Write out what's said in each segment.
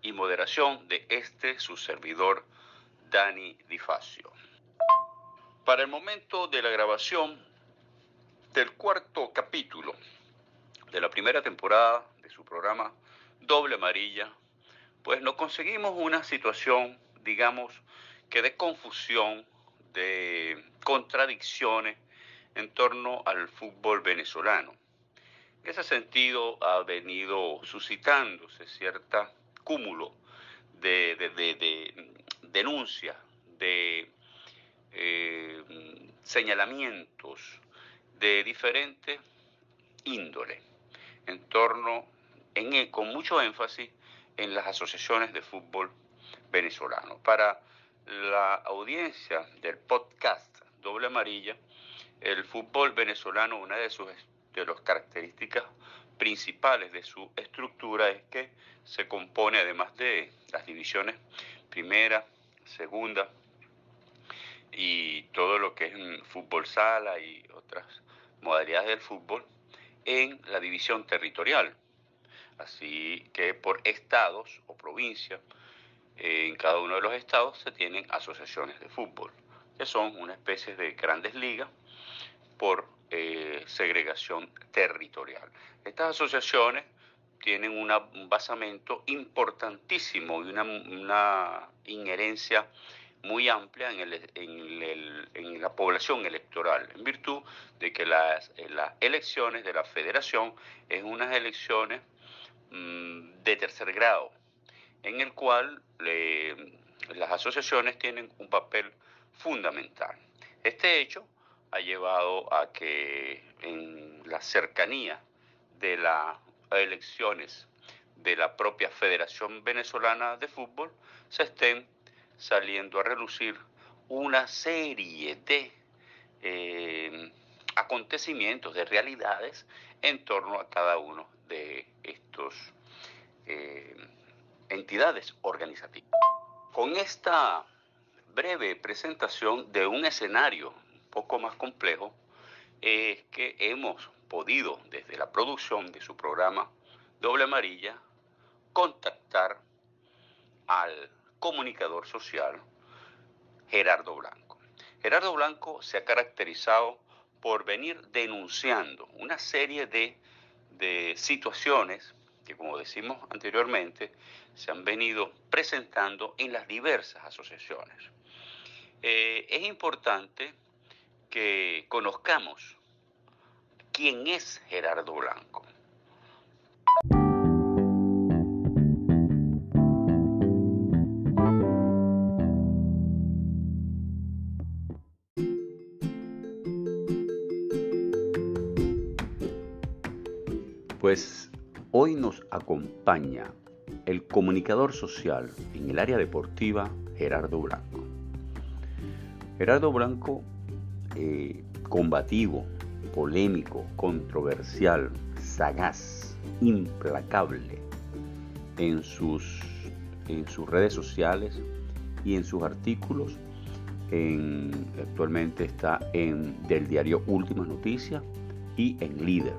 y moderación de este su servidor, Dani Difacio. Para el momento de la grabación del cuarto capítulo de la primera temporada de su programa Doble Amarilla, pues no conseguimos una situación, digamos, que de confusión, de contradicciones en torno al fútbol venezolano. En ese sentido ha venido suscitándose cierta cúmulo de, denuncias, de eh, señalamientos de diferentes índoles en torno, en, con mucho énfasis, en las asociaciones de fútbol venezolano. Para la audiencia del podcast Doble Amarilla, el fútbol venezolano, una de sus de las características principales de su estructura es que se compone, además de las divisiones primera, segunda y todo lo que es fútbol sala y otras modalidades del fútbol, en la división territorial. Así que por estados o provincias, en cada uno de los estados se tienen asociaciones de fútbol, que son una especie de grandes ligas por eh, segregación territorial. Estas asociaciones tienen un basamento importantísimo y una, inherencia muy amplia en, la población electoral, en virtud de que las, las elecciones de la federación es unas elecciones mm, de tercer grado, en el cual las asociaciones tienen un papel fundamental. Este hecho ha llevado a que en la cercanía de las elecciones de la propia Federación Venezolana de Fútbol se estén saliendo a relucir una serie de eh, acontecimientos, de realidades en torno a cada uno de estos eh, entidades organizativas. Con esta breve presentación de un escenario poco más complejo es que hemos podido, desde la producción de su programa Doble Amarilla, contactar al comunicador social Gerardo Blanco. Gerardo Blanco se ha caracterizado por venir denunciando una serie de, situaciones que, como decimos anteriormente, se han venido presentando en las diversas asociaciones. Eh, es importante que conozcamos quién es Gerardo Blanco. Pues hoy nos acompaña el comunicador social en el área deportiva Gerardo Blanco. Gerardo Blanco eh, combativo, polémico, controversial, sagaz, implacable en sus, en sus redes sociales y en sus artículos. actualmente está en del diario Últimas Noticias y en Líder.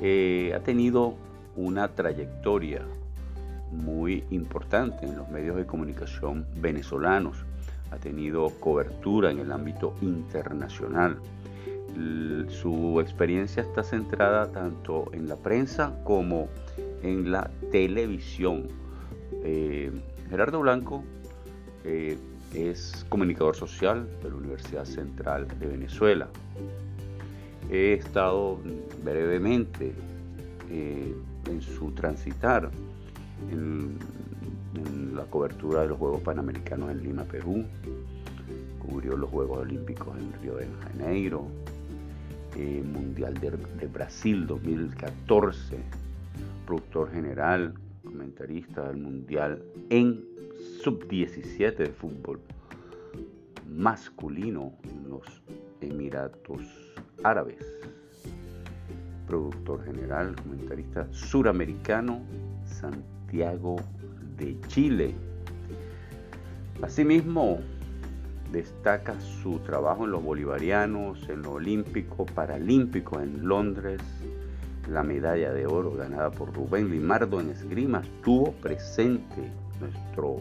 Eh, ha tenido una trayectoria muy importante en los medios de comunicación venezolanos ha tenido cobertura en el ámbito internacional. Su experiencia está centrada tanto en la prensa como en la televisión. Eh, Gerardo Blanco eh, es comunicador social de la Universidad Central de Venezuela. He estado brevemente eh, en su transitar en la cobertura de los Juegos Panamericanos en Lima, Perú, cubrió los Juegos Olímpicos en Río de Janeiro, eh, Mundial de, Brasil 2014, productor general, comentarista del Mundial en sub-17 de fútbol masculino en los Emiratos Árabes, productor general, comentarista suramericano, Santiago de Chile. Asimismo, destaca su trabajo en los bolivarianos, en lo olímpico, paralímpico en Londres, la medalla de oro ganada por Rubén Limardo en esgrima, estuvo presente nuestro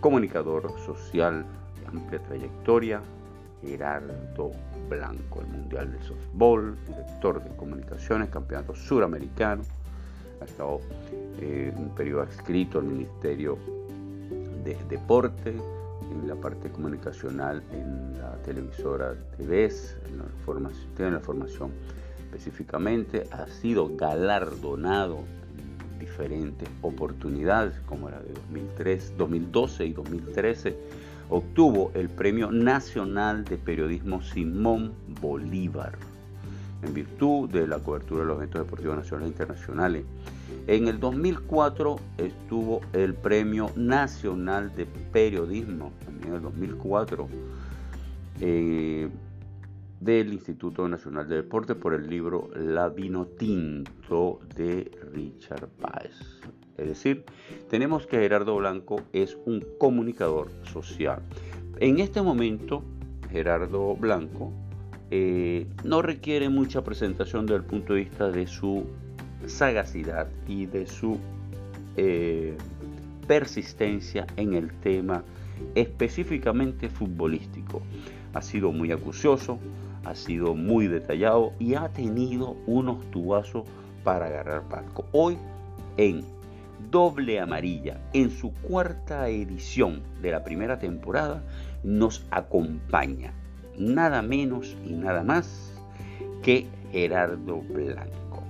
comunicador social de amplia trayectoria, Gerardo Blanco, el Mundial de Softball, director de comunicaciones, campeonato suramericano, ha estado eh, un periodo adscrito al Ministerio de Deporte, en la parte comunicacional en la televisora TVS, en la formación, en la formación específicamente, ha sido galardonado en diferentes oportunidades, como la de 2003, 2012 y 2013, obtuvo el Premio Nacional de Periodismo Simón Bolívar en virtud de la cobertura de los eventos deportivos nacionales e internacionales. En el 2004 estuvo el Premio Nacional de Periodismo, también en el 2004, eh, del Instituto Nacional de Deporte por el libro La Vino Tinto de Richard Páez. Es decir, tenemos que Gerardo Blanco es un comunicador social. En este momento, Gerardo Blanco eh, no requiere mucha presentación desde el punto de vista de su sagacidad y de su eh, persistencia en el tema específicamente futbolístico. Ha sido muy acucioso, ha sido muy detallado y ha tenido unos tubazos para agarrar palco. Hoy en doble amarilla, en su cuarta edición de la primera temporada, nos acompaña nada menos y nada más que Gerardo Blanco.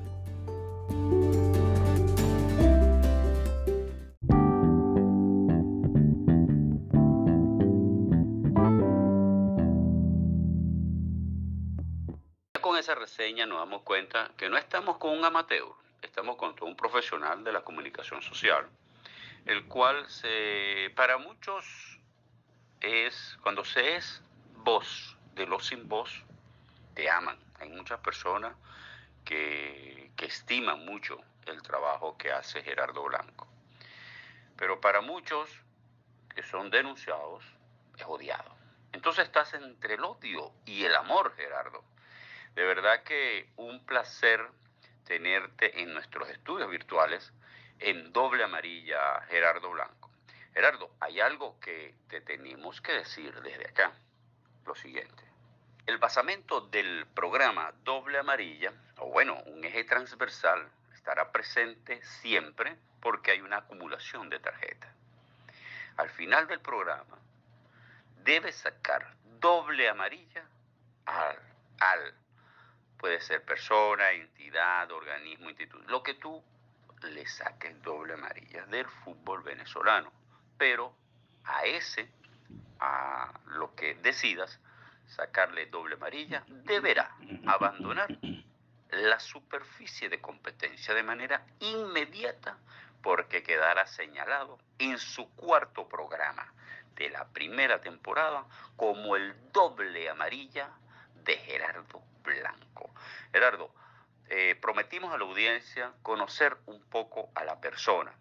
Con esa reseña nos damos cuenta que no estamos con un amateur, estamos con todo un profesional de la comunicación social, el cual se, para muchos es, cuando se es voz de los sin voz te aman. Hay muchas personas que, que estiman mucho el trabajo que hace Gerardo Blanco. Pero para muchos que son denunciados es odiado. Entonces estás entre el odio y el amor, Gerardo. De verdad que un placer tenerte en nuestros estudios virtuales en doble amarilla, Gerardo Blanco. Gerardo, hay algo que te tenemos que decir desde acá. Lo siguiente. El basamento del programa doble amarilla, o bueno, un eje transversal, estará presente siempre porque hay una acumulación de tarjetas. Al final del programa, debes sacar doble amarilla al, al, puede ser persona, entidad, organismo, instituto, lo que tú le saques doble amarilla del fútbol venezolano. Pero a ese, a lo que decidas, sacarle doble amarilla, deberá abandonar la superficie de competencia de manera inmediata porque quedará señalado en su cuarto programa de la primera temporada como el doble amarilla de Gerardo Blanco. Gerardo, eh, prometimos a la audiencia conocer un poco a la persona,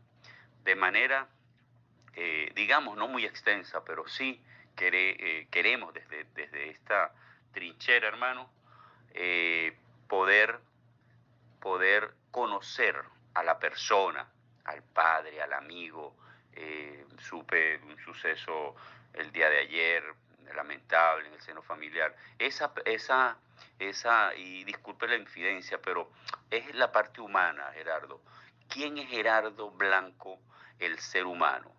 de manera, eh, digamos, no muy extensa, pero sí eh, queremos desde, desde esta trinchera, hermano, eh, poder, poder conocer a la persona, al padre, al amigo. Supe un suceso el día de ayer, lamentable, en el seno familiar. Esa, esa, esa, y disculpe la infidencia, pero es la parte humana, Gerardo. ¿Quién es Gerardo Blanco, el ser humano?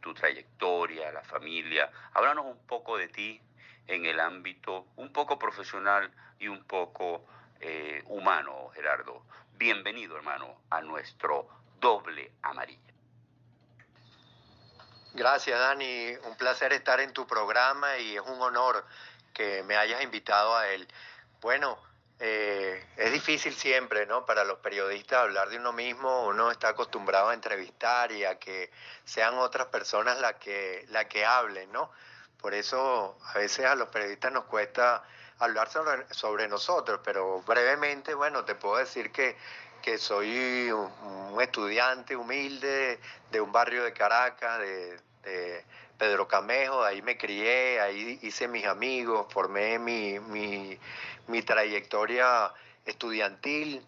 Tu, trayectoria, la familia. Háblanos un poco de ti en el ámbito un poco profesional y un poco eh, humano, Gerardo. Bienvenido, hermano, a nuestro doble amarilla. Gracias, Dani. Un placer estar en tu programa y es un honor que me hayas invitado a él. Bueno, eh, es difícil siempre, ¿no? Para los periodistas hablar de uno mismo, uno está acostumbrado a entrevistar y a que sean otras personas las que, la que hablen, ¿no? Por eso a veces a los periodistas nos cuesta hablar sobre, sobre nosotros, pero brevemente, bueno, te puedo decir que, que soy un, estudiante humilde de un barrio de Caracas, de, Pedro Camejo, ahí me crié, ahí hice mis amigos, formé mi, mi, trayectoria estudiantil.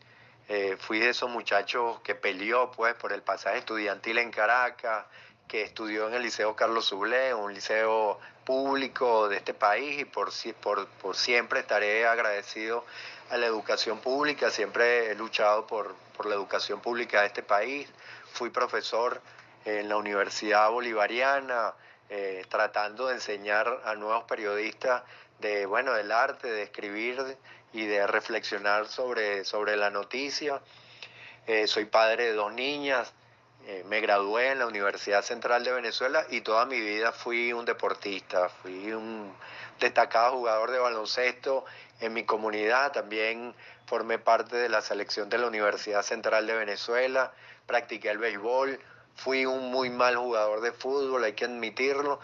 Eh, fui de esos muchachos que peleó pues por el pasaje estudiantil en Caracas, que estudió en el Liceo Carlos Sublé, un liceo público de este país y por, por, por siempre estaré agradecido a la educación pública, siempre he luchado por, por la educación pública de este país, fui profesor en la Universidad Bolivariana, eh, tratando de enseñar a nuevos periodistas de, bueno, del arte, de escribir y de reflexionar sobre, sobre la noticia. Eh, soy padre de dos niñas, eh, me gradué en la Universidad Central de Venezuela y toda mi vida fui un deportista, fui un destacado jugador de baloncesto en mi comunidad, también formé parte de la selección de la Universidad Central de Venezuela, practiqué el béisbol, fui un muy mal jugador de fútbol, hay que admitirlo,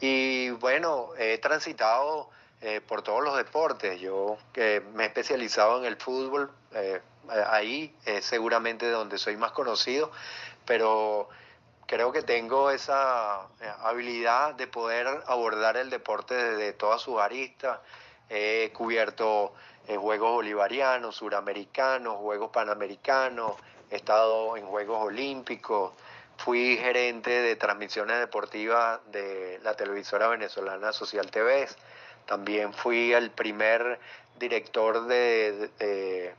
y bueno, he transitado eh, por todos los deportes, yo que me he especializado en el fútbol, eh, ahí es seguramente donde soy más conocido, pero creo que tengo esa eh, habilidad de poder abordar el deporte desde todas sus aristas. He cubierto eh, Juegos Bolivarianos, Suramericanos, Juegos Panamericanos, he estado en Juegos Olímpicos, fui gerente de transmisiones deportivas de la televisora venezolana Social TV, también fui el primer director de,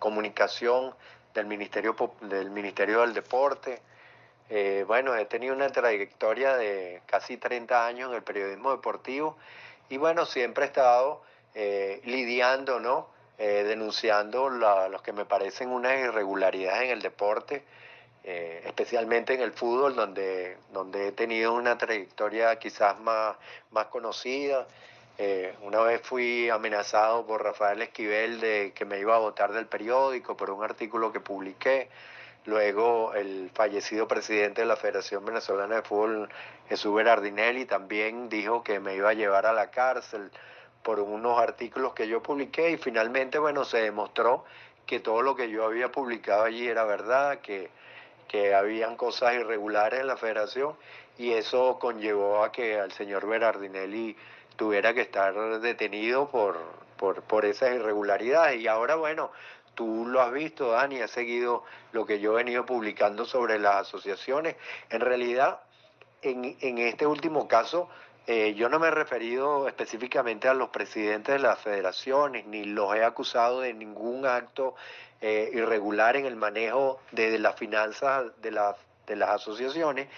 comunicación del Ministerio, del Ministerio del Deporte. Eh, bueno, he tenido una trayectoria de casi 30 años en el periodismo deportivo y bueno, siempre he estado eh, lidiando, ¿no? Eh, denunciando los que me parecen unas irregularidades en el deporte, especialmente en el fútbol, donde, donde he tenido una trayectoria quizás más, más conocida. una vez fui amenazado por Rafael Esquivel de que me iba a votar del periódico por un artículo que publiqué. Luego el fallecido presidente de la Federación Venezolana de Fútbol, Jesús Berardinelli, también dijo que me iba a llevar a la cárcel por unos artículos que yo publiqué y finalmente, bueno, se demostró que todo lo que yo había publicado allí era verdad, que, que habían cosas irregulares en la federación y eso conllevó a que al señor Berardinelli tuviera que estar detenido por, por, por esas irregularidades. Y ahora, bueno, tú lo has visto, Dani, has seguido lo que yo he venido publicando sobre las asociaciones. En realidad, en, en este último caso, eh, yo no me he referido específicamente a los presidentes de las federaciones, ni los he acusado de ningún acto eh, irregular en el manejo de, las finanzas de, las asociaciones,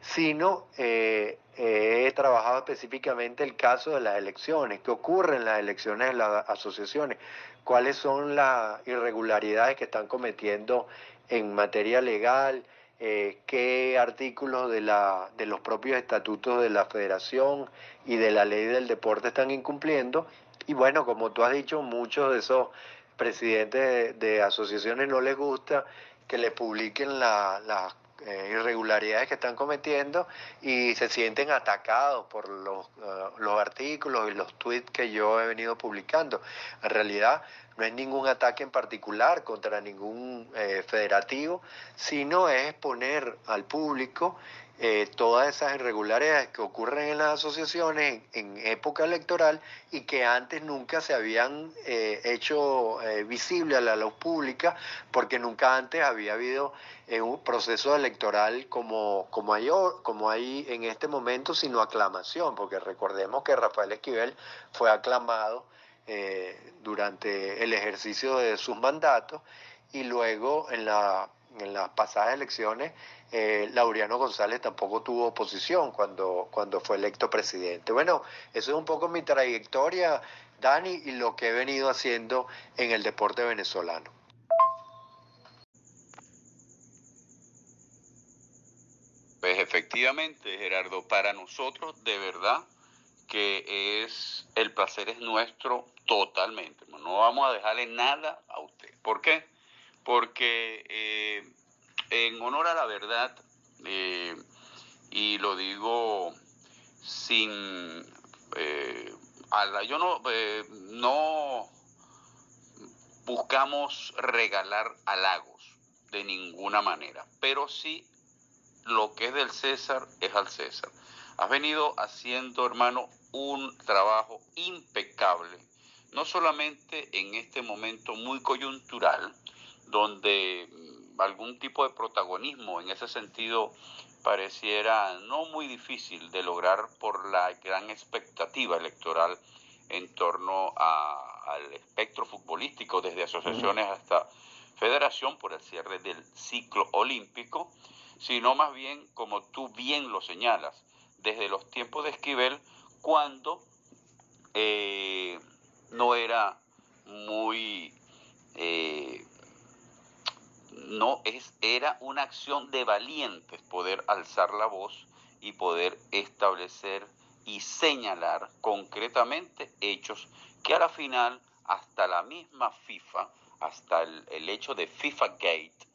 sino eh, he trabajado específicamente el caso de las elecciones, qué ocurre en las elecciones de las asociaciones cuáles son las irregularidades que están cometiendo en materia legal, eh, qué artículos de, la, de los propios estatutos de la federación y de la ley del deporte están incumpliendo. Y bueno, como tú has dicho, muchos de esos presidentes de, asociaciones no les gusta que le publiquen las eh, irregularidades que están cometiendo y se sienten atacados por los, eh, los artículos y los tweets que yo he venido publicando. En realidad no es ningún ataque en particular contra ningún eh, federativo, sino es poner al público eh, todas esas irregularidades que ocurren en las asociaciones en, época electoral y que antes nunca se habían eh, hecho eh, visible a la luz pública porque nunca antes había habido un proceso electoral como, como, hay, como hay en este momento, sino aclamación, porque recordemos que Rafael Esquivel fue aclamado durante el ejercicio de sus mandatos y luego en, la, en las pasadas elecciones eh, Laureano González tampoco tuvo oposición cuando, cuando fue electo presidente. Bueno, eso es un poco mi trayectoria, Dani, y lo que he venido haciendo en el deporte venezolano. Pues efectivamente, Gerardo, para nosotros de verdad que es el placer es nuestro totalmente. No vamos a dejarle nada a usted. ¿Por qué? Porque eh, en honor a la verdad, eh, y lo digo sin... Eh, yo no, eh, no buscamos regalar halagos de ninguna manera, pero sí lo que es del César es al César. Has venido haciendo, hermano, un trabajo impecable, no solamente en este momento muy coyuntural, donde algún tipo de protagonismo. En ese sentido pareciera no muy difícil de lograr por la gran expectativa electoral en torno al espectro futbolístico, desde asociaciones hasta federación por el cierre del ciclo olímpico, sino más bien, como tú bien lo señalas, desde los tiempos de Esquivel, cuando eh, no era muy... Eh, no es, era una acción de valientes poder alzar la voz y poder establecer y señalar concretamente hechos que a la final hasta la misma FIFA, hasta el, hecho de FIFA Gate,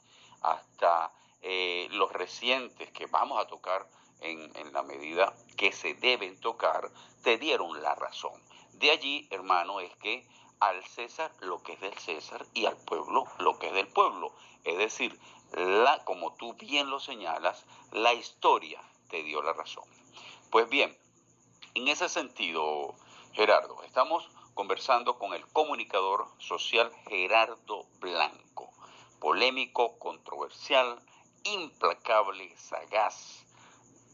hasta eh, los recientes que vamos a tocar en, en la medida que se deben tocar, te dieron la razón. De allí, hermano, es que al César lo que es del César y al pueblo lo que es del pueblo. Es decir, la, como tú bien lo señalas, la historia te dio la razón. Pues bien, en ese sentido, Gerardo, estamos conversando con el comunicador social Gerardo Blanco, polémico, controversial, implacable, sagaz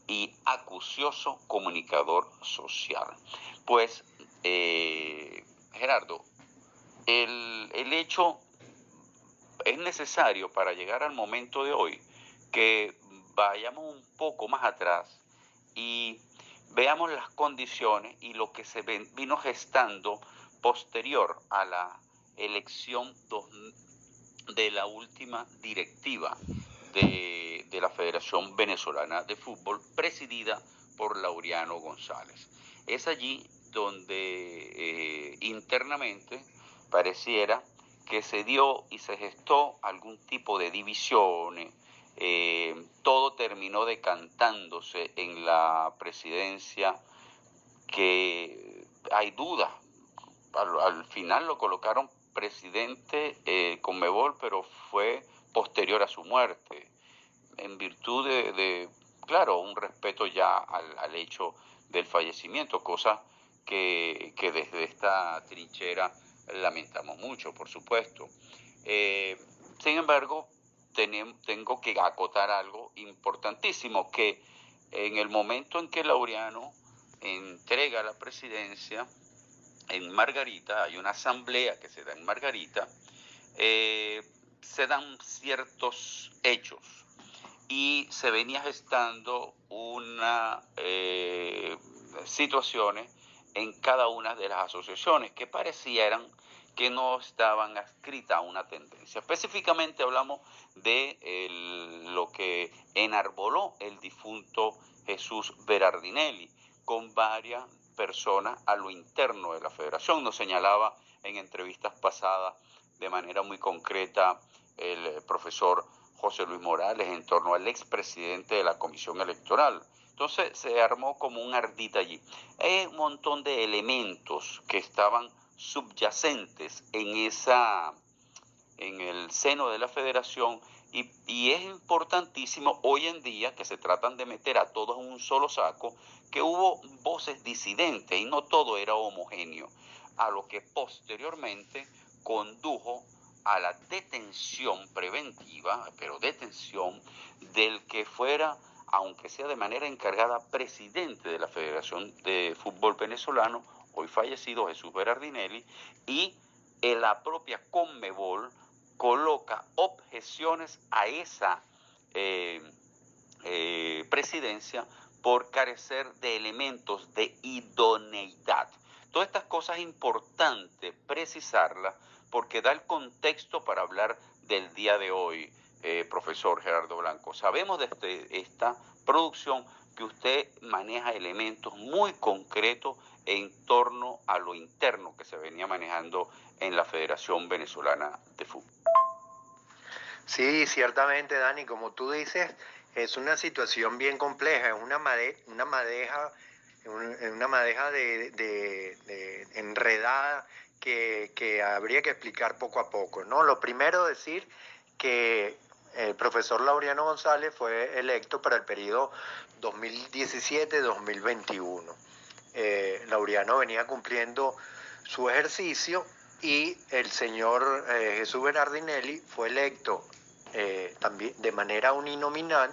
y acucioso comunicador social. Pues, eh, Gerardo, el, hecho es necesario para llegar al momento de hoy que vayamos un poco más atrás y veamos las condiciones y lo que se vino gestando posterior a la elección de la última directiva de, la Federación Venezolana de Fútbol, presidida por Laureano González. Es allí donde eh, internamente pareciera que se dio y se gestó algún tipo de divisiones, eh, todo terminó decantándose en la presidencia que hay dudas. Al, final lo colocaron presidente eh, con Mebol, pero fue posterior a su muerte, en virtud de, claro, un respeto ya al, hecho del fallecimiento, cosa que, que desde esta trinchera lamentamos mucho, por supuesto. Eh, sin embargo, tengo que acotar algo importantísimo, que en el momento en que Laureano entrega la presidencia en Margarita, hay una asamblea que se da en Margarita, eh, se dan ciertos hechos y se venía gestando una eh, situaciones en cada una de las asociaciones que parecieran que no estaban adscritas a una tendencia. Específicamente hablamos de lo que enarboló el difunto Jesús Berardinelli con varias personas a lo interno de la federación. Nos señalaba en entrevistas pasadas de manera muy concreta el profesor José Luis Morales en torno al expresidente de la Comisión Electoral. Entonces se armó como un ardita allí. Hay un montón de elementos que estaban subyacentes en esa en el seno de la federación y, y, es importantísimo hoy en día que se tratan de meter a todos en un solo saco que hubo voces disidentes y no todo era homogéneo a lo que posteriormente condujo a la detención preventiva pero detención del que fuera aunque sea de manera encargada, presidente de la Federación de Fútbol Venezolano, hoy fallecido Jesús Berardinelli, y la propia Conmebol coloca objeciones a esa eh, eh, presidencia por carecer de elementos de idoneidad. Todas estas cosas es importante precisarlas porque da el contexto para hablar del día de hoy. Eh, profesor Gerardo Blanco. Sabemos de este, esta producción que usted maneja elementos muy concretos en torno a lo interno que se venía manejando en la Federación Venezolana de Fútbol. Sí, ciertamente, Dani, como tú dices, es una situación bien compleja, es una, una madeja, una madeja de, enredada que, que habría que explicar poco a poco. ¿no? Lo primero decir que el profesor Laureano González fue electo para el periodo 2017-2021. Eh, Laureano venía cumpliendo su ejercicio y el señor eh, Jesús Bernardinelli fue electo eh, también de manera uninominal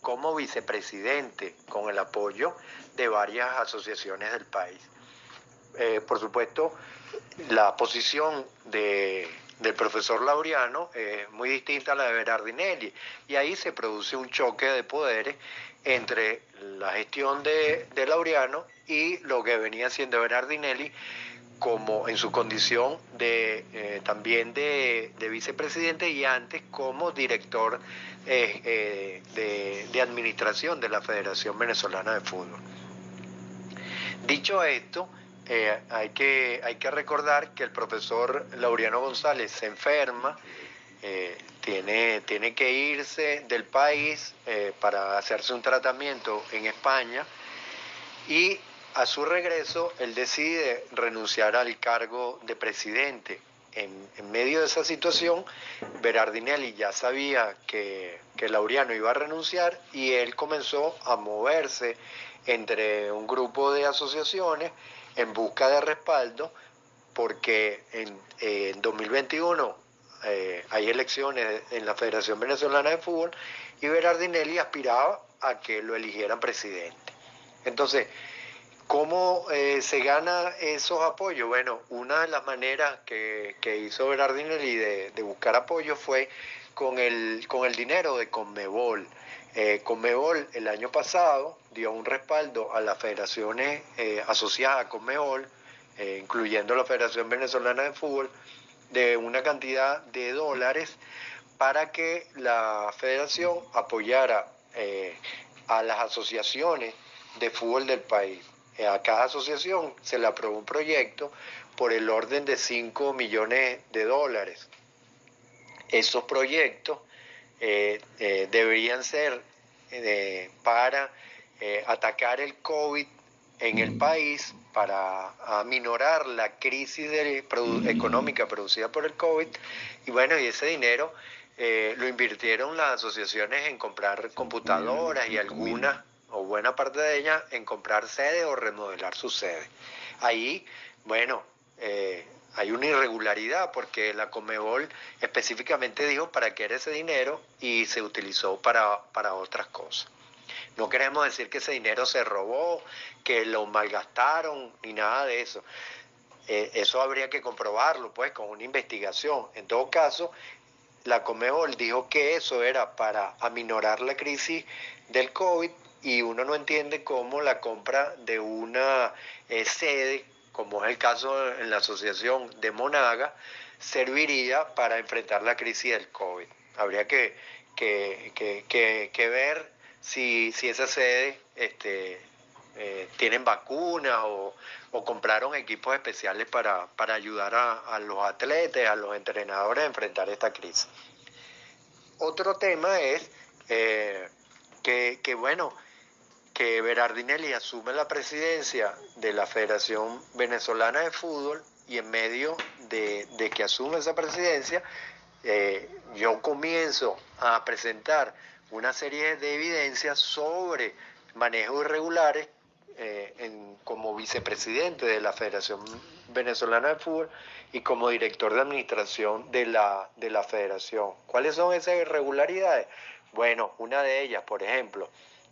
como vicepresidente con el apoyo de varias asociaciones del país. por supuesto, la posición de del profesor Laureano es muy distinta a la de Berardinelli. Y ahí se produce un choque de poderes entre la gestión de, Laureano y lo que venía siendo Berardinelli como en su condición de eh, también de, vicepresidente y antes como director eh, eh, de administración de la Federación Venezolana de Fútbol. Dicho esto, eh, hay, que, recordar que el profesor Laureano González se enferma, eh, tiene, tiene que irse del país eh, para hacerse un tratamiento en España y a su regreso él decide renunciar al cargo de presidente. En, en medio de esa situación, Berardinelli ya sabía que, que Laureano iba a renunciar y él comenzó a moverse entre un grupo de asociaciones en busca de respaldo porque en, 2021 eh, hay elecciones en la Federación Venezolana de Fútbol y Berardinelli aspiraba a que lo eligieran presidente. Entonces, ¿cómo eh, se gana esos apoyos? Bueno, una de las maneras que, hizo Berardinelli de, de, buscar apoyo fue con el, con el dinero de Conmebol. Eh, el año pasado dio un respaldo a las federaciones eh, asociadas a Conmebol, eh, incluyendo la Federación Venezolana de Fútbol, de una cantidad de dólares para que la federación apoyara eh, a las asociaciones de fútbol del país. A cada asociación se le aprobó un proyecto por el orden de 5 millones de dólares. Esos proyectos deberían ser para eh, atacar el COVID en el país para aminorar la crisis económica producida por el COVID. Y bueno, y ese dinero eh, lo invirtieron las asociaciones en comprar computadoras y algunas, o buena parte de ellas, en comprar sede o remodelar su sede. Ahí, bueno, eh, hay una irregularidad porque la Comebol específicamente dijo para qué era ese dinero y se utilizó para, para otras cosas. No queremos decir que ese dinero se robó, que lo malgastaron, ni nada de eso. Eh, eso habría que comprobarlo, pues, con una investigación. En todo caso, la Comebol dijo que eso era para aminorar la crisis del COVID y uno no entiende cómo la compra de una eh, sede, como es el caso en la asociación de Monaga, serviría para enfrentar la crisis del COVID. Habría que, que, que, que ver si, si esa sede este, eh, tienen vacunas o, compraron equipos especiales para, ayudar a, los atletas, a los entrenadores a enfrentar esta crisis. Otro tema es eh, que, bueno, que Berardinelli asume la presidencia de la Federación Venezolana de Fútbol y en medio de, que asume esa presidencia, eh, yo comienzo a presentar una serie de evidencias sobre manejos irregulares eh, como vicepresidente de la Federación Venezolana de Fútbol y como director de administración de la, de la federación. ¿Cuáles son esas irregularidades? Bueno, una de ellas, por ejemplo,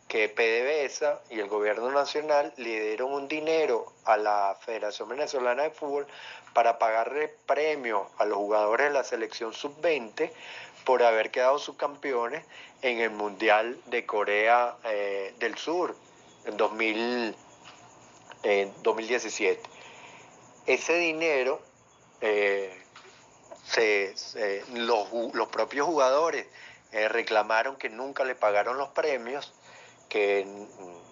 que PDVSA y el gobierno nacional le dieron un dinero a la Federación Venezolana de Fútbol para pagarle premios a los jugadores de la selección sub-20 por haber quedado subcampeones en el Mundial de Corea eh, del Sur en 2017. Ese dinero, eh, los, propios jugadores eh, reclamaron que nunca le pagaron los premios, que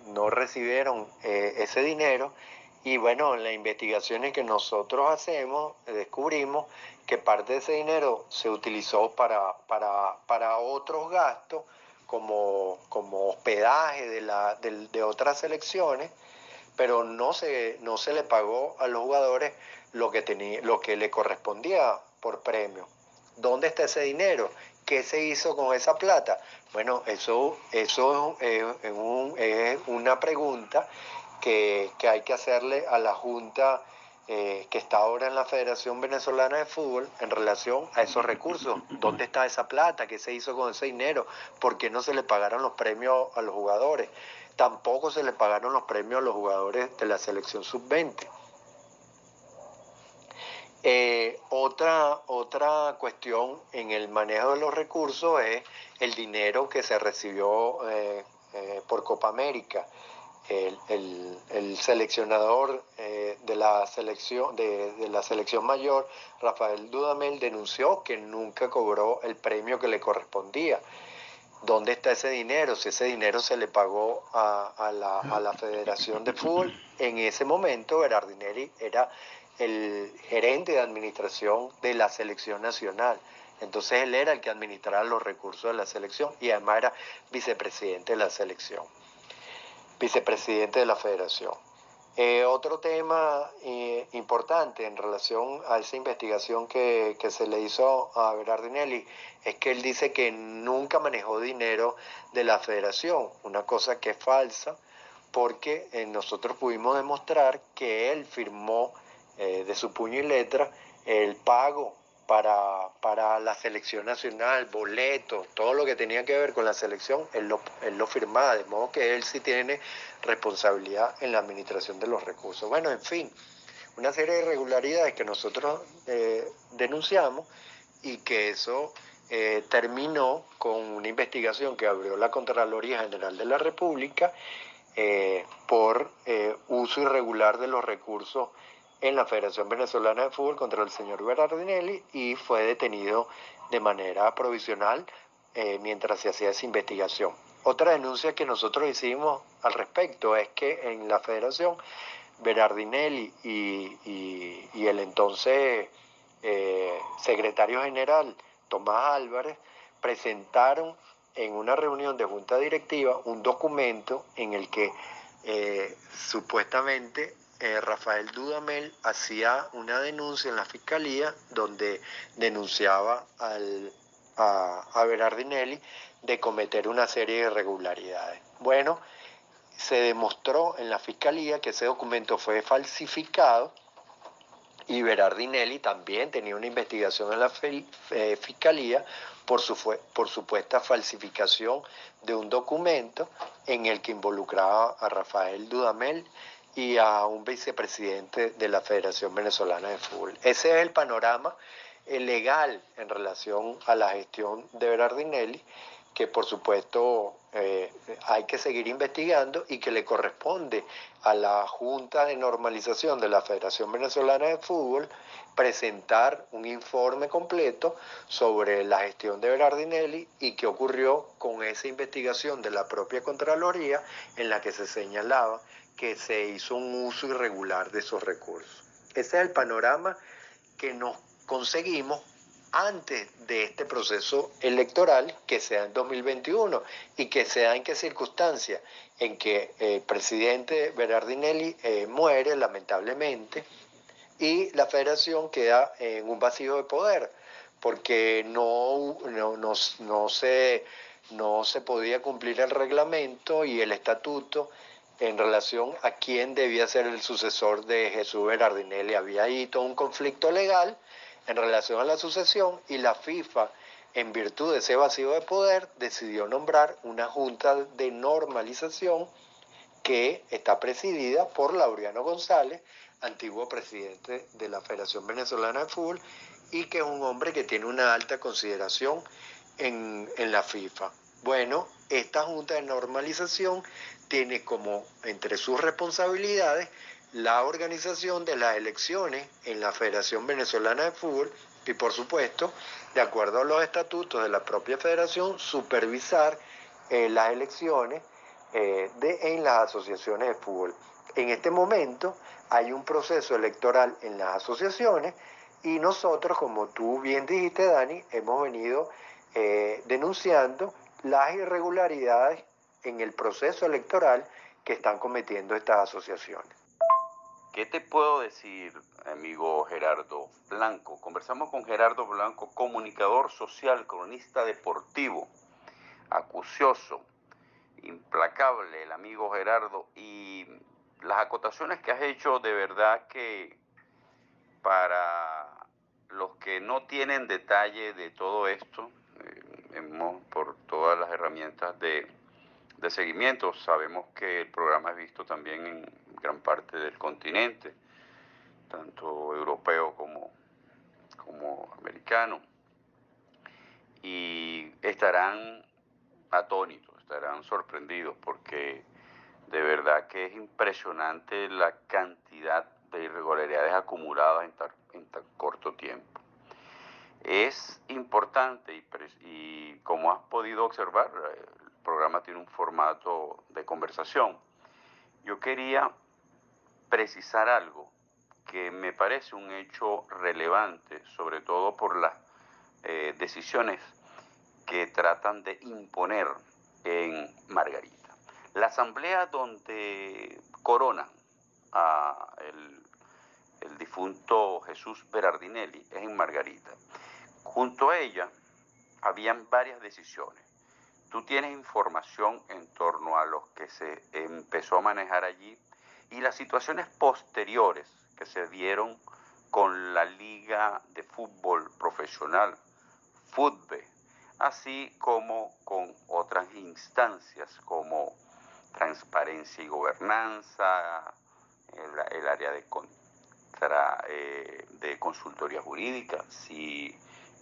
no recibieron ese dinero y bueno, en las investigaciones que nosotros hacemos, descubrimos que parte de ese dinero se utilizó para, para, para otros gastos, como, como hospedaje de, la, de, otras selecciones, pero no se, no se le pagó a los jugadores lo que, tenía, lo que le correspondía por premio. ¿Dónde está ese dinero? ¿Qué se hizo con esa plata? Bueno, eso, eso es, una pregunta que, hay que hacerle a la Junta eh, que está ahora en la Federación Venezolana de Fútbol en relación a esos recursos. ¿Dónde está esa plata? ¿Qué se hizo con ese dinero? ¿Por qué no se le pagaron los premios a los jugadores? Tampoco se le pagaron los premios a los jugadores de la selección sub-20. Eh, otra, otra cuestión en el manejo de los recursos es el dinero que se recibió eh, eh, por Copa América. El, seleccionador de, la selección, de, la selección mayor, Rafael Dudamel, denunció que nunca cobró el premio que le correspondía. ¿Dónde está ese dinero? Si ese dinero se le pagó a, la, a la Federación de Fútbol, en ese momento Berardinelli era el gerente de administración de la selección nacional. Entonces él era el que administraba los recursos de la selección y además era vicepresidente de la selección, vicepresidente de la federación. Eh, otro tema eh, importante en relación a esa investigación que, se le hizo a Berardinelli es que él dice que nunca manejó dinero de la federación, una cosa que es falsa porque eh, nosotros pudimos demostrar que él firmó eh, de su puño y letra el pago para, para, la selección nacional, boletos, todo lo que tenía que ver con la selección, él lo, él lo firmaba, de modo que él sí tiene responsabilidad en la administración de los recursos. Bueno, en fin, una serie de irregularidades que nosotros eh, denunciamos y que eso eh, terminó con una investigación que abrió la Contraloría General de la República por uso irregular de los recursos en la Federación Venezolana de Fútbol contra el señor Berardinelli y fue detenido de manera provisional eh, mientras se hacía esa investigación. Otra denuncia que nosotros hicimos al respecto es que en la federación Berardinelli y, el entonces eh, secretario general Tomás Álvarez presentaron en una reunión de junta directiva un documento en el que eh, supuestamente eh, Rafael Dudamel hacía una denuncia en la fiscalía donde denunciaba al, a, Berardinelli de cometer una serie de irregularidades. Bueno, se demostró en la fiscalía que ese documento fue falsificado y Berardinelli también tenía una investigación en la eh, fiscalía por, su, por supuesta falsificación de un documento en el que involucraba a Rafael Dudamel y a un vicepresidente de la Federación Venezolana de Fútbol. Ese es el panorama legal en relación a la gestión de Berardinelli, que por supuesto eh, hay que seguir investigando y que le corresponde a la Junta de Normalización de la Federación Venezolana de Fútbol presentar un informe completo sobre la gestión de Berardinelli y qué ocurrió con esa investigación de la propia Contraloría en la que se señalaba que se hizo un uso irregular de esos recursos. Ese es el panorama que nos conseguimos antes de este proceso electoral que sea en 2021 y que sea en qué circunstancia, en que el presidente Berardinelli eh, muere lamentablemente y la federación queda en un vacío de poder porque no, no, no, se, no se podía cumplir el reglamento y el estatuto en relación a quién debía ser el sucesor de Jesús Berardinelli. Había ahí todo un conflicto legal en relación a la sucesión y la FIFA, en virtud de ese vacío de poder, decidió nombrar una junta de normalización que está presidida por Laureano González, antiguo presidente de la Federación Venezolana de Fútbol, y que es un hombre que tiene una alta consideración en, en la FIFA. Bueno, esta Junta de Normalización tiene como entre sus responsabilidades la organización de las elecciones en la Federación Venezolana de Fútbol y por supuesto, de acuerdo a los estatutos de la propia federación, supervisar eh, las elecciones eh, en las asociaciones de fútbol. En este momento hay un proceso electoral en las asociaciones y nosotros, como tú bien dijiste, Dani, hemos venido eh, denunciando las irregularidades en el proceso electoral que están cometiendo estas asociaciones. ¿Qué te puedo decir, amigo Gerardo Blanco? Conversamos con Gerardo Blanco, comunicador social, cronista deportivo, acucioso, implacable el amigo Gerardo y las acotaciones que has hecho de verdad que para los que no tienen detalle de todo esto, eh, por todas las herramientas de, de seguimiento, sabemos que el programa es visto también en gran parte del continente, tanto europeo como, como americano, y estarán atónitos, estarán sorprendidos porque de verdad que es impresionante la cantidad de irregularidades acumuladas en tan, en tan corto tiempo. Es importante y, como has podido observar, el programa tiene un formato de conversación. Yo quería precisar algo que me parece un hecho relevante, sobre todo por las eh, decisiones que tratan de imponer en Margarita. La asamblea donde corona a el, el difunto Jesús Berardinelli es en Margarita. Junto a ella habían varias decisiones. Tú tienes información en torno a los que se empezó a manejar allí y las situaciones posteriores que se dieron con la Liga de Fútbol Profesional, FUTBE, así como con otras instancias como transparencia y gobernanza, el, área de, contra, eh, de consultoría jurídica, si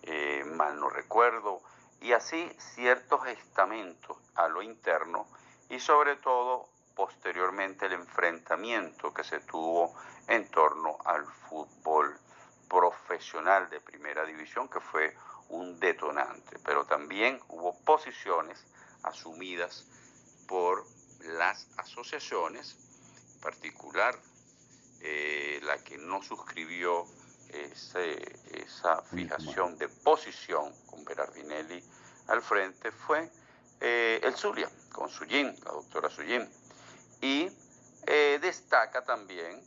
eh, mal no recuerdo, y así ciertos estamentos a lo interno y sobre todo posteriormente el enfrentamiento que se tuvo en torno al fútbol profesional de primera división, que fue un detonante, pero también hubo posiciones asumidas por las asociaciones, en particular eh, la que no suscribió esa fijación de posición con Berardinelli al frente fue eh, el Zulia, con Suyin, la doctora Suyin. Y eh, destaca también,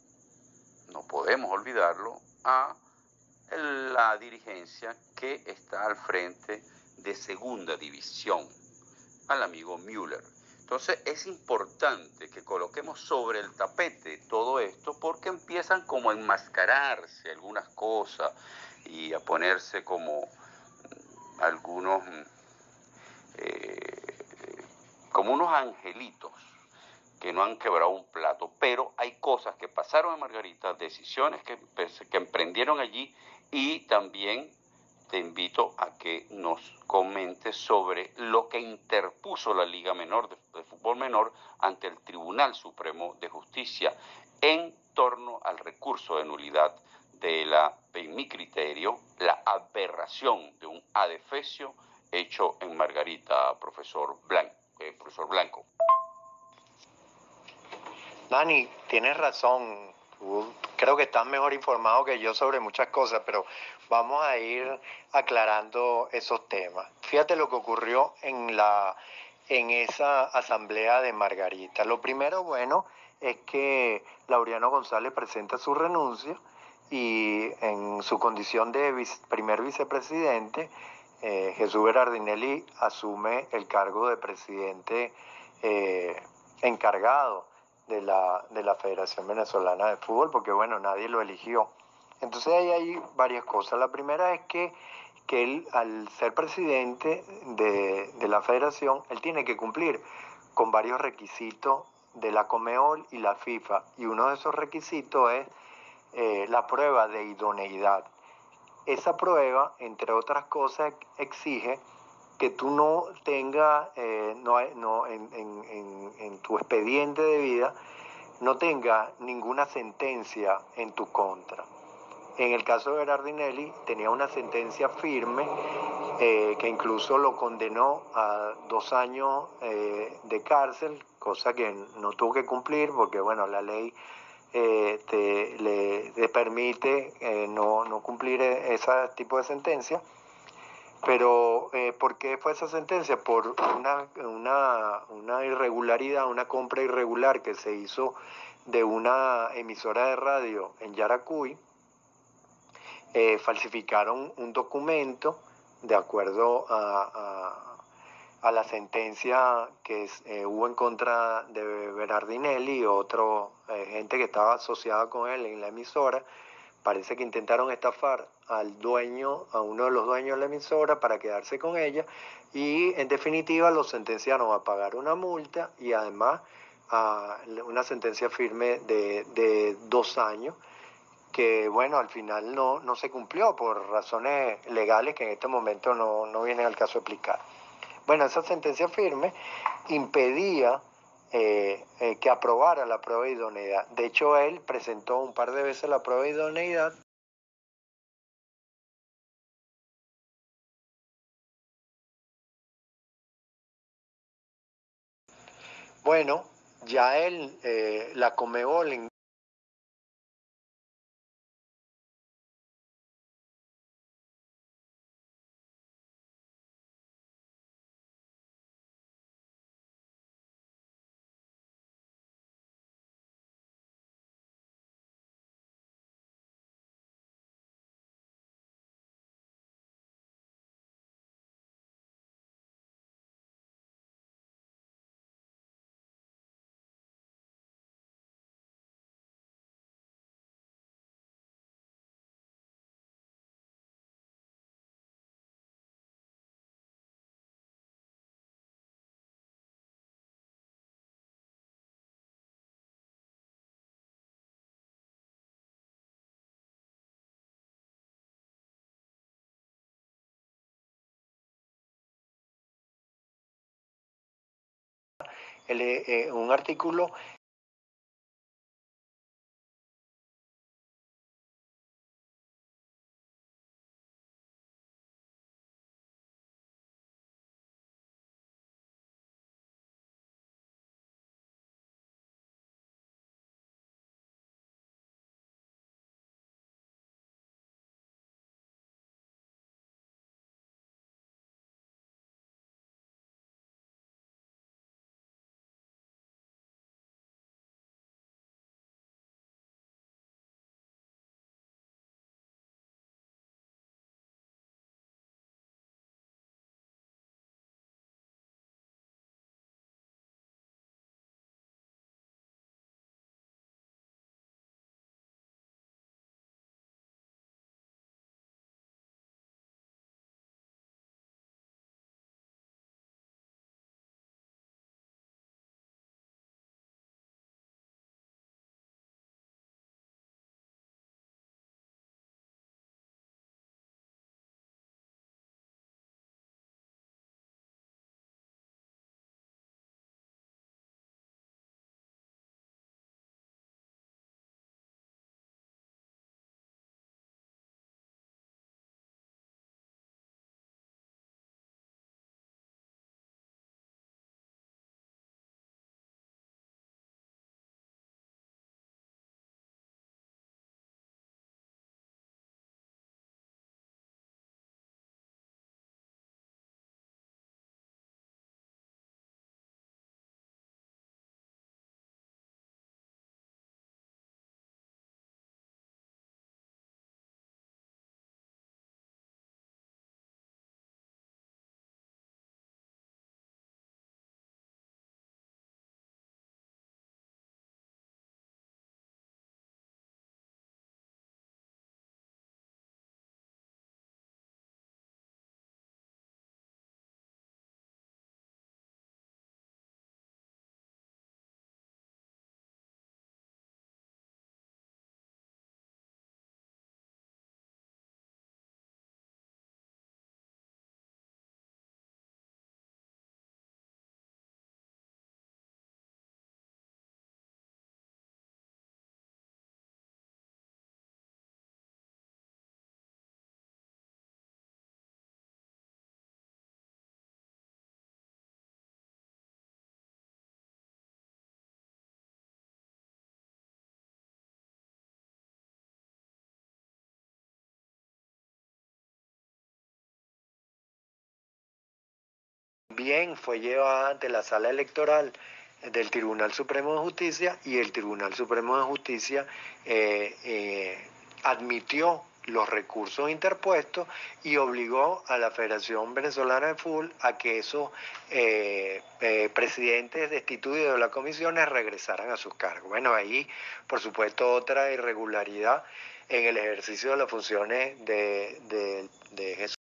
no podemos olvidarlo, a la dirigencia que está al frente de segunda división, al amigo Müller. Entonces es importante que coloquemos sobre el tapete todo esto porque empiezan como a enmascararse algunas cosas y a ponerse como algunos, eh, como unos angelitos que no han quebrado un plato, pero hay cosas que pasaron en Margarita, decisiones que, que emprendieron allí y también te invito a que nos comentes sobre lo que interpuso la Liga Menor de, Fútbol Menor ante el Tribunal Supremo de Justicia en torno al recurso de nulidad de la, en mi criterio, la aberración de un adefesio hecho en Margarita, profesor Blanco. Eh, profesor Blanco. Dani, tienes razón. Creo que estás mejor informado que yo sobre muchas cosas, pero vamos a ir aclarando esos temas. Fíjate lo que ocurrió en la en esa asamblea de Margarita. Lo primero, bueno, es que Laureano González presenta su renuncia y en su condición de primer vicepresidente, eh, Jesús Berardinelli asume el cargo de presidente eh, encargado de la, de la Federación Venezolana de Fútbol, porque bueno, nadie lo eligió. Entonces ahí hay varias cosas. La primera es que, que él, al ser presidente de, de la federación, él tiene que cumplir con varios requisitos de la Comeol y la FIFA. Y uno de esos requisitos es eh, la prueba de idoneidad. Esa prueba, entre otras cosas, exige que tú no tengas, eh, no, no, en, en, en, tu expediente de vida, no tenga ninguna sentencia en tu contra. En el caso de Berardinelli tenía una sentencia firme eh, que incluso lo condenó a dos años eh, de cárcel, cosa que no tuvo que cumplir porque bueno, la ley te, le, permite no, no, cumplir ese tipo de sentencia. Pero, eh, ¿por qué fue esa sentencia? Por una, una, una, irregularidad, una compra irregular que se hizo de una emisora de radio en Yaracuy, eh, falsificaron un documento de acuerdo a, la sentencia que eh, hubo en contra de Berardinelli y otro eh, gente que estaba asociada con él en la emisora. Parece que intentaron estafar al dueño, a uno de los dueños de la emisora para quedarse con ella y en definitiva lo sentenciaron a pagar una multa y además una sentencia firme de, de dos años que bueno, al final no, no se cumplió por razones legales que en este momento no, no vienen al caso de explicar. Bueno, esa sentencia firme impedía eh, eh, que aprobara la prueba de idoneidad. De hecho, él presentó un par de veces la prueba de idoneidad. Bueno, ya él, eh, la Comebol Eh, un artículo bien fue llevada ante la sala electoral del Tribunal Supremo de Justicia y el Tribunal Supremo de Justicia eh, eh, admitió los recursos interpuestos y obligó a la Federación Venezolana de Fútbol a que esos eh, presidentes destituidos de las comisiones regresaran a sus cargos. Bueno, ahí, por supuesto, otra irregularidad en el ejercicio de las funciones de, de Jesús.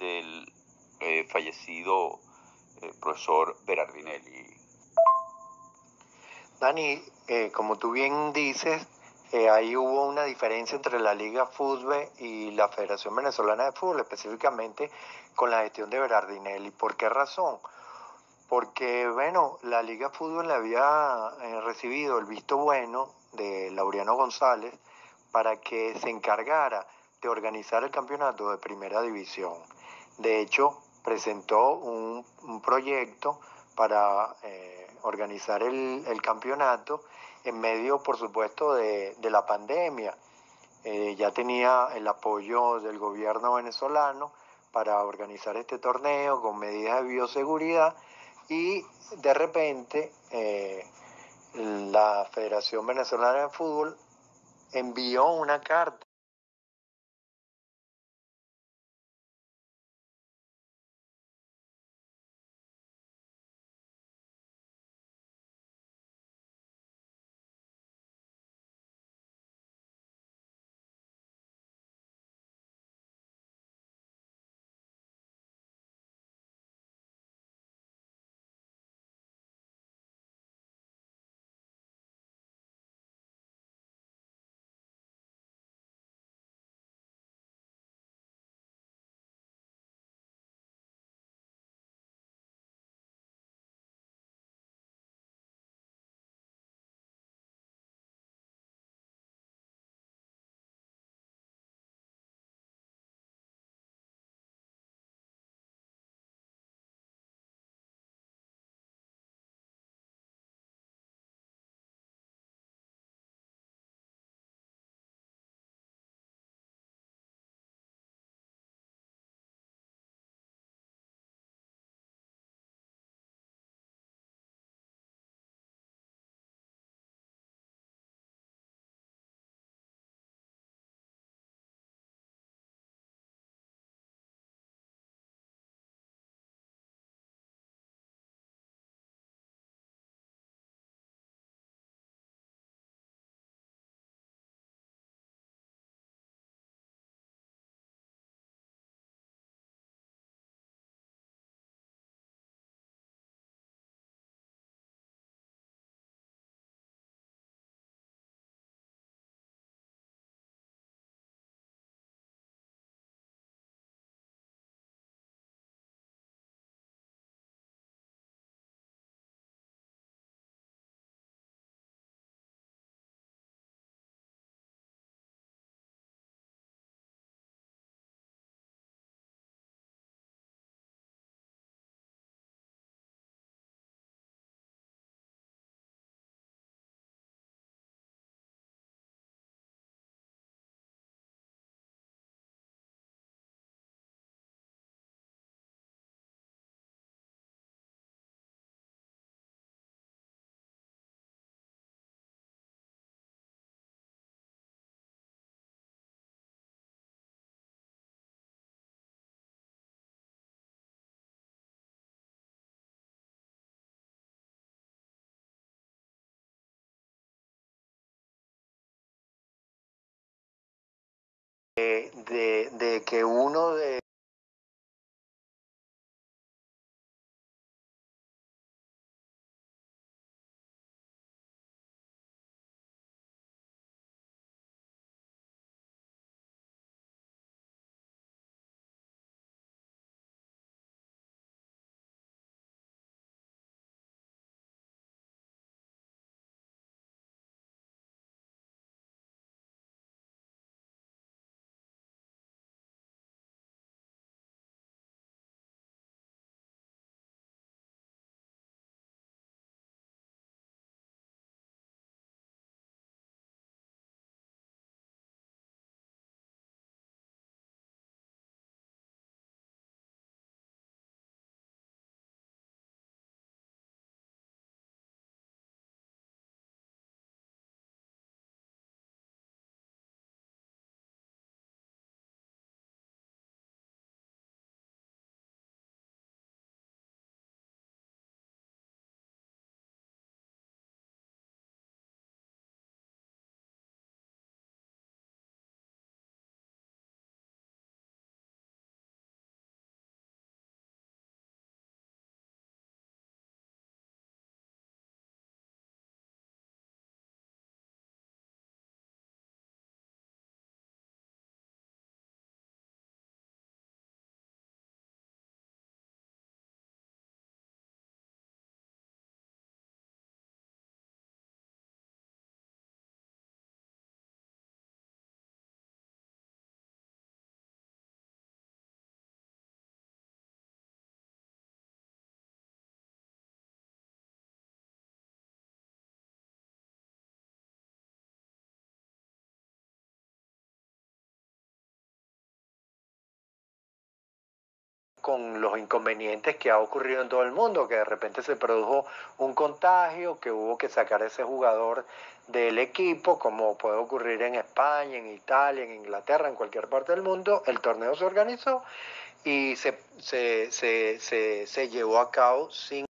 Del eh, fallecido eh, profesor Berardinelli. Dani, eh, como tú bien dices, ahí hubo una diferencia entre la Liga Fútbol y la Federación Venezolana de Fútbol, específicamente con la gestión de Berardinelli. ¿Por qué razón? Porque, bueno, la Liga Fútbol le había recibido el visto bueno de Laureano González para que se encargara de organizar el campeonato de primera división. De hecho, presentó un, proyecto para eh, organizar el, campeonato en medio, por supuesto, de, la pandemia. Eh, ya tenía el apoyo del gobierno venezolano para organizar este torneo con medidas de bioseguridad y de repente eh, la Federación Venezolana de Fútbol envió una carta de, de que uno de con los inconvenientes que ha ocurrido en todo el mundo, que de repente se produjo un contagio, que hubo que sacar ese jugador del equipo, como puede ocurrir en España, en Italia, en Inglaterra, en cualquier parte del mundo, el torneo se organizó y se, se, se, se llevó a cabo sin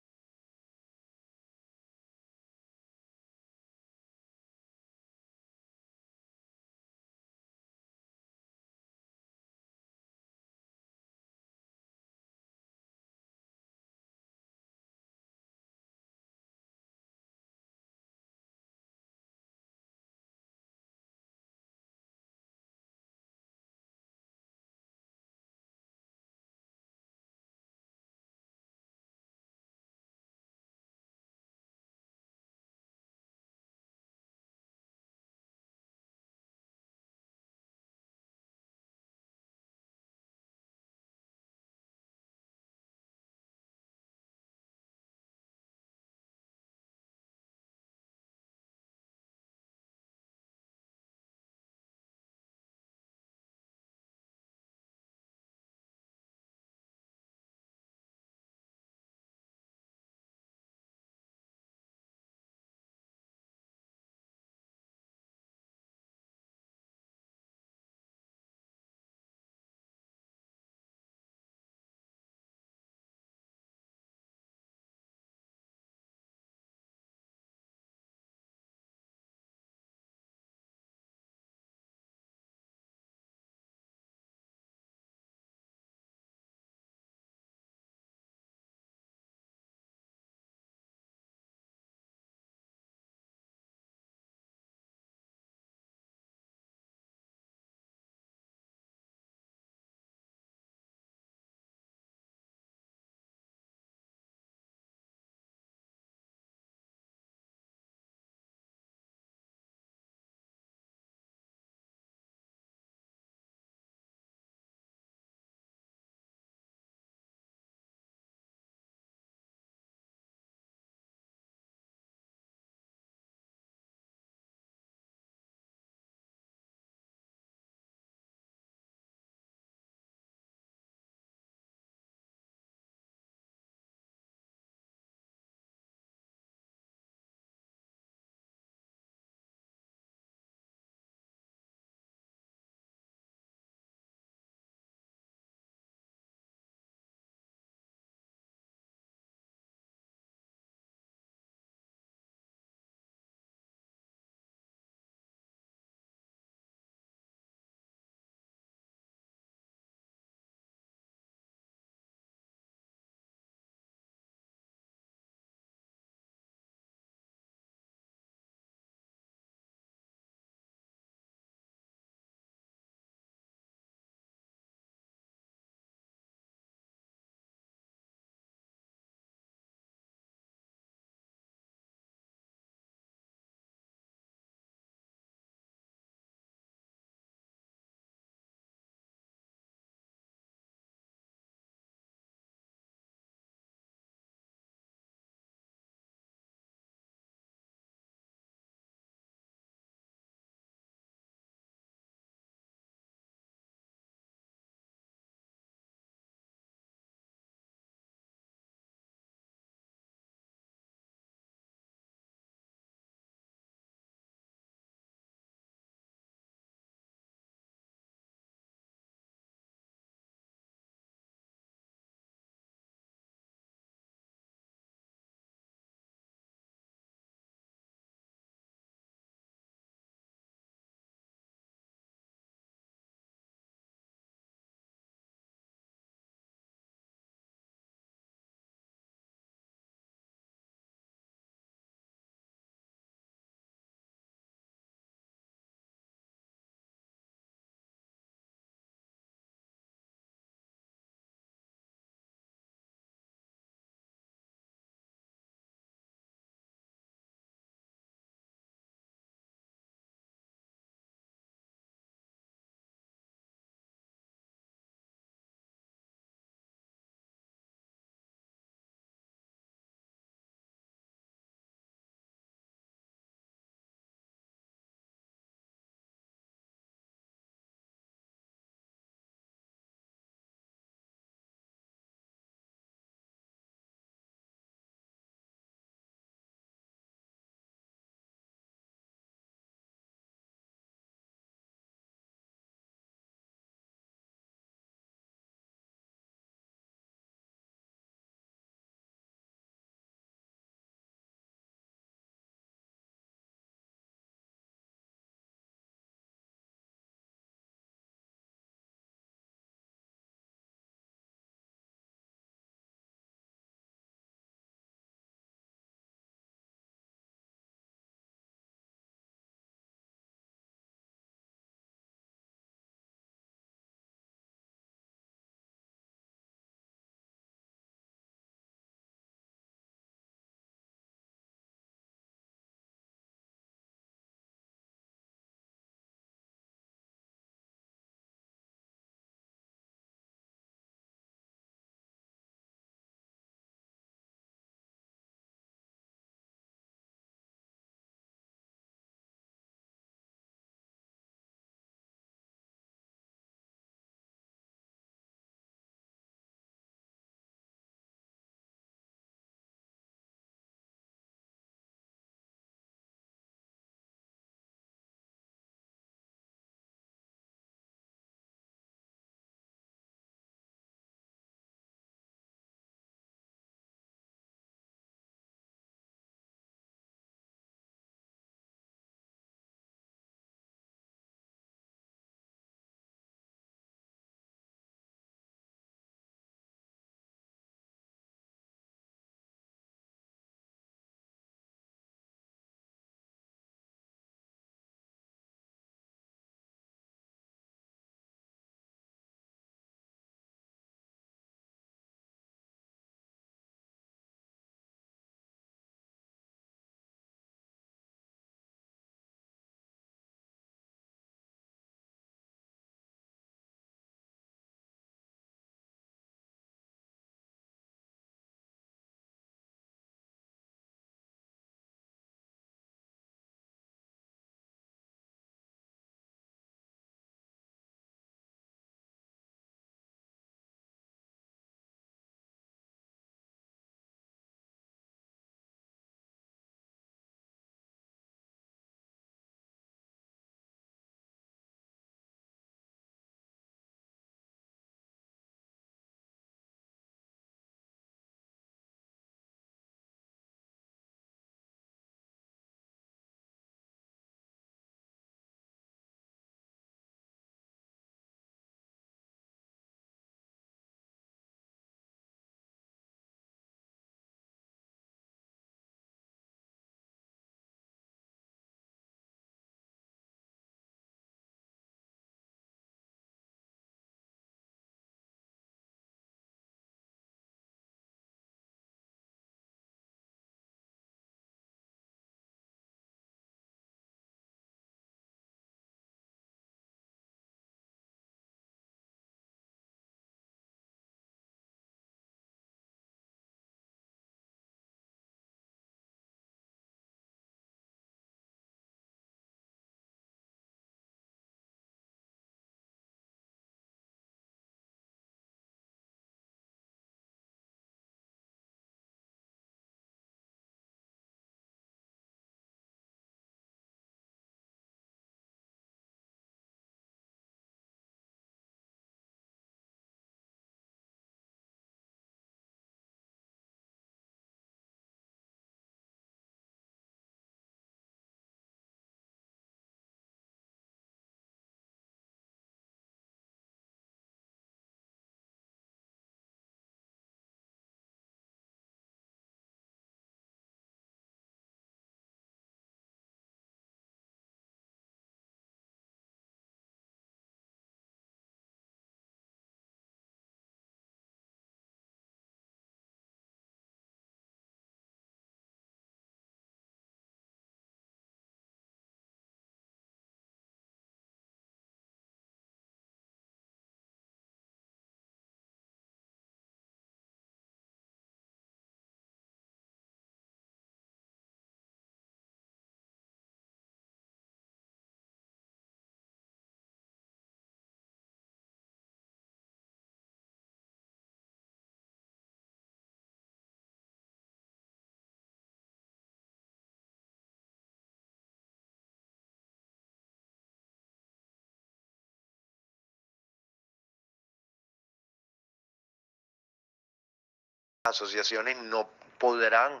asociaciones no podrán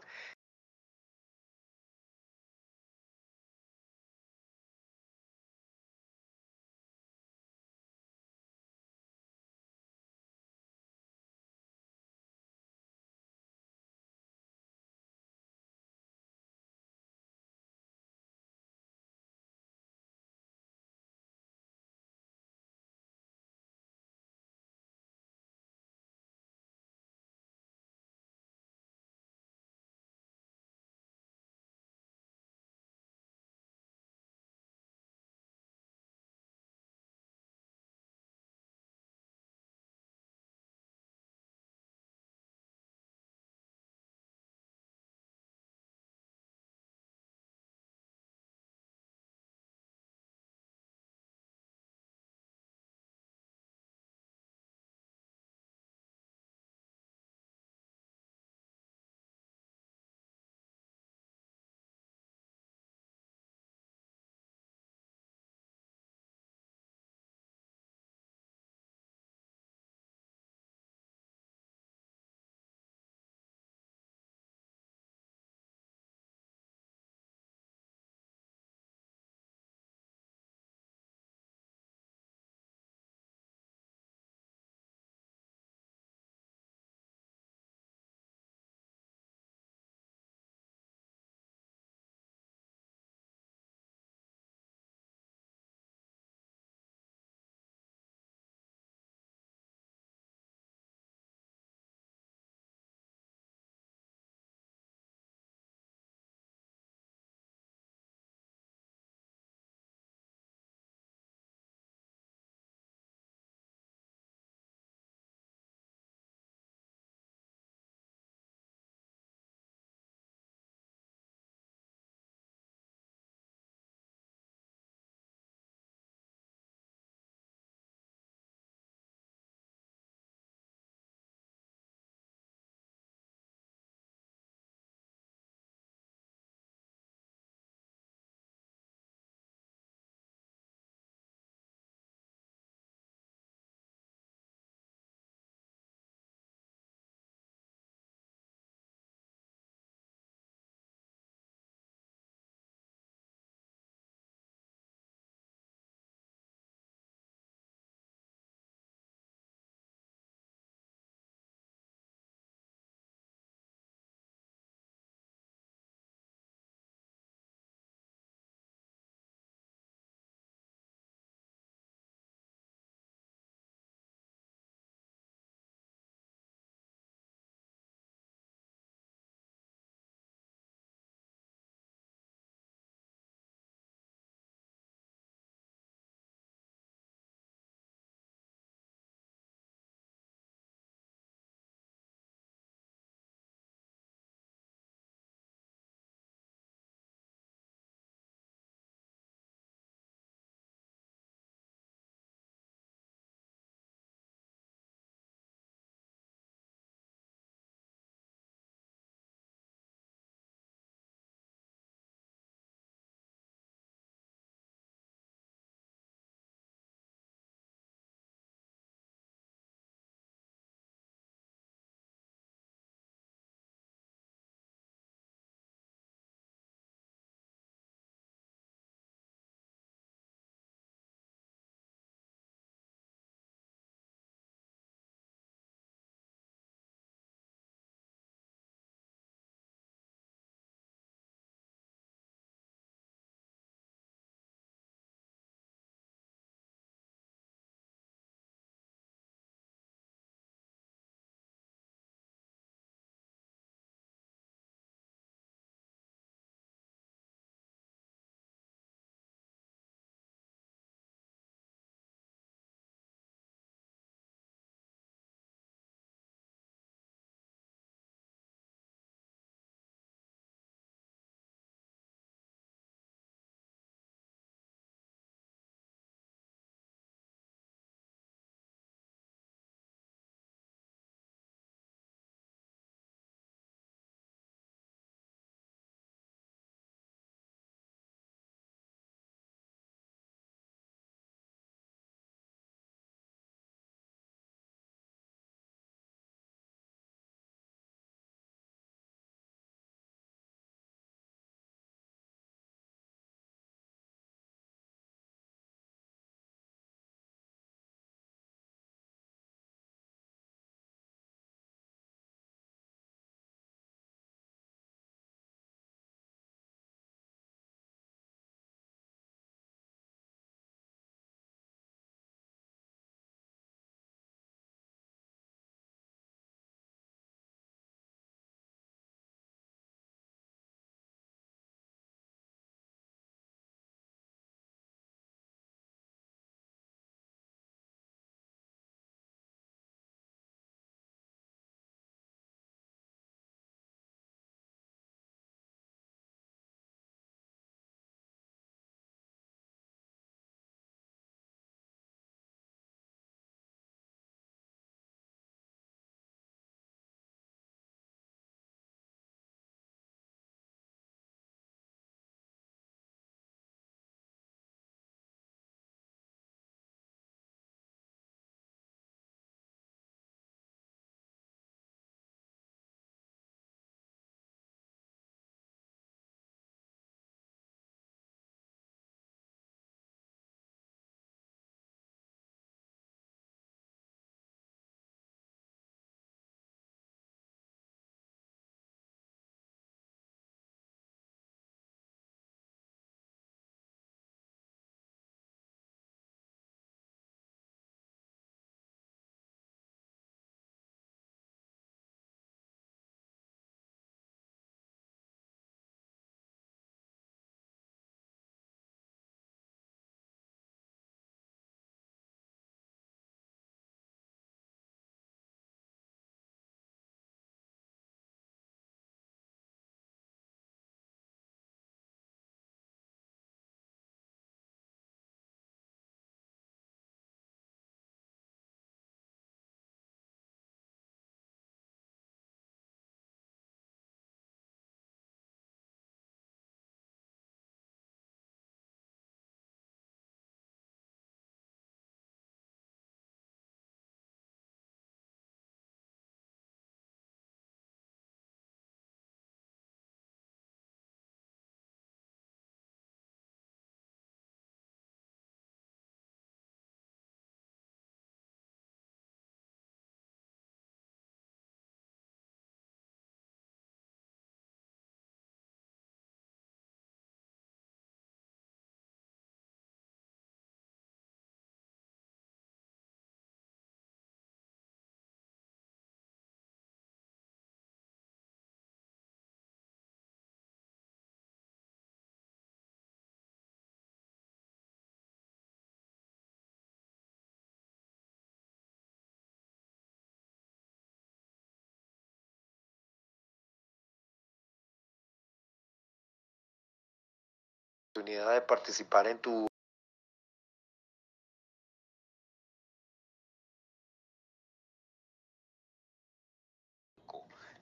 oportunidad de participar en tu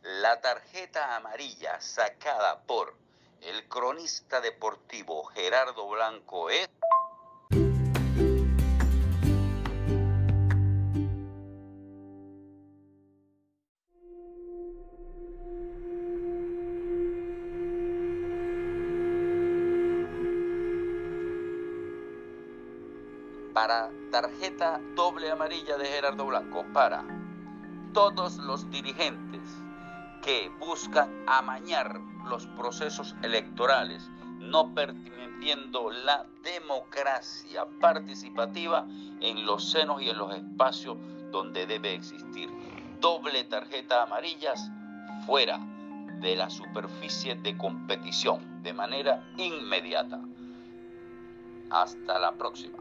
La tarjeta amarilla sacada por el cronista deportivo Gerardo Blanco es... tarjeta doble amarilla de Gerardo Blanco, para todos los dirigentes que buscan amañar los procesos electorales, no permitiendo la democracia participativa en los senos y en los espacios donde debe existir. Doble tarjeta amarillas fuera de la superficie de competición de manera inmediata. Hasta la próxima.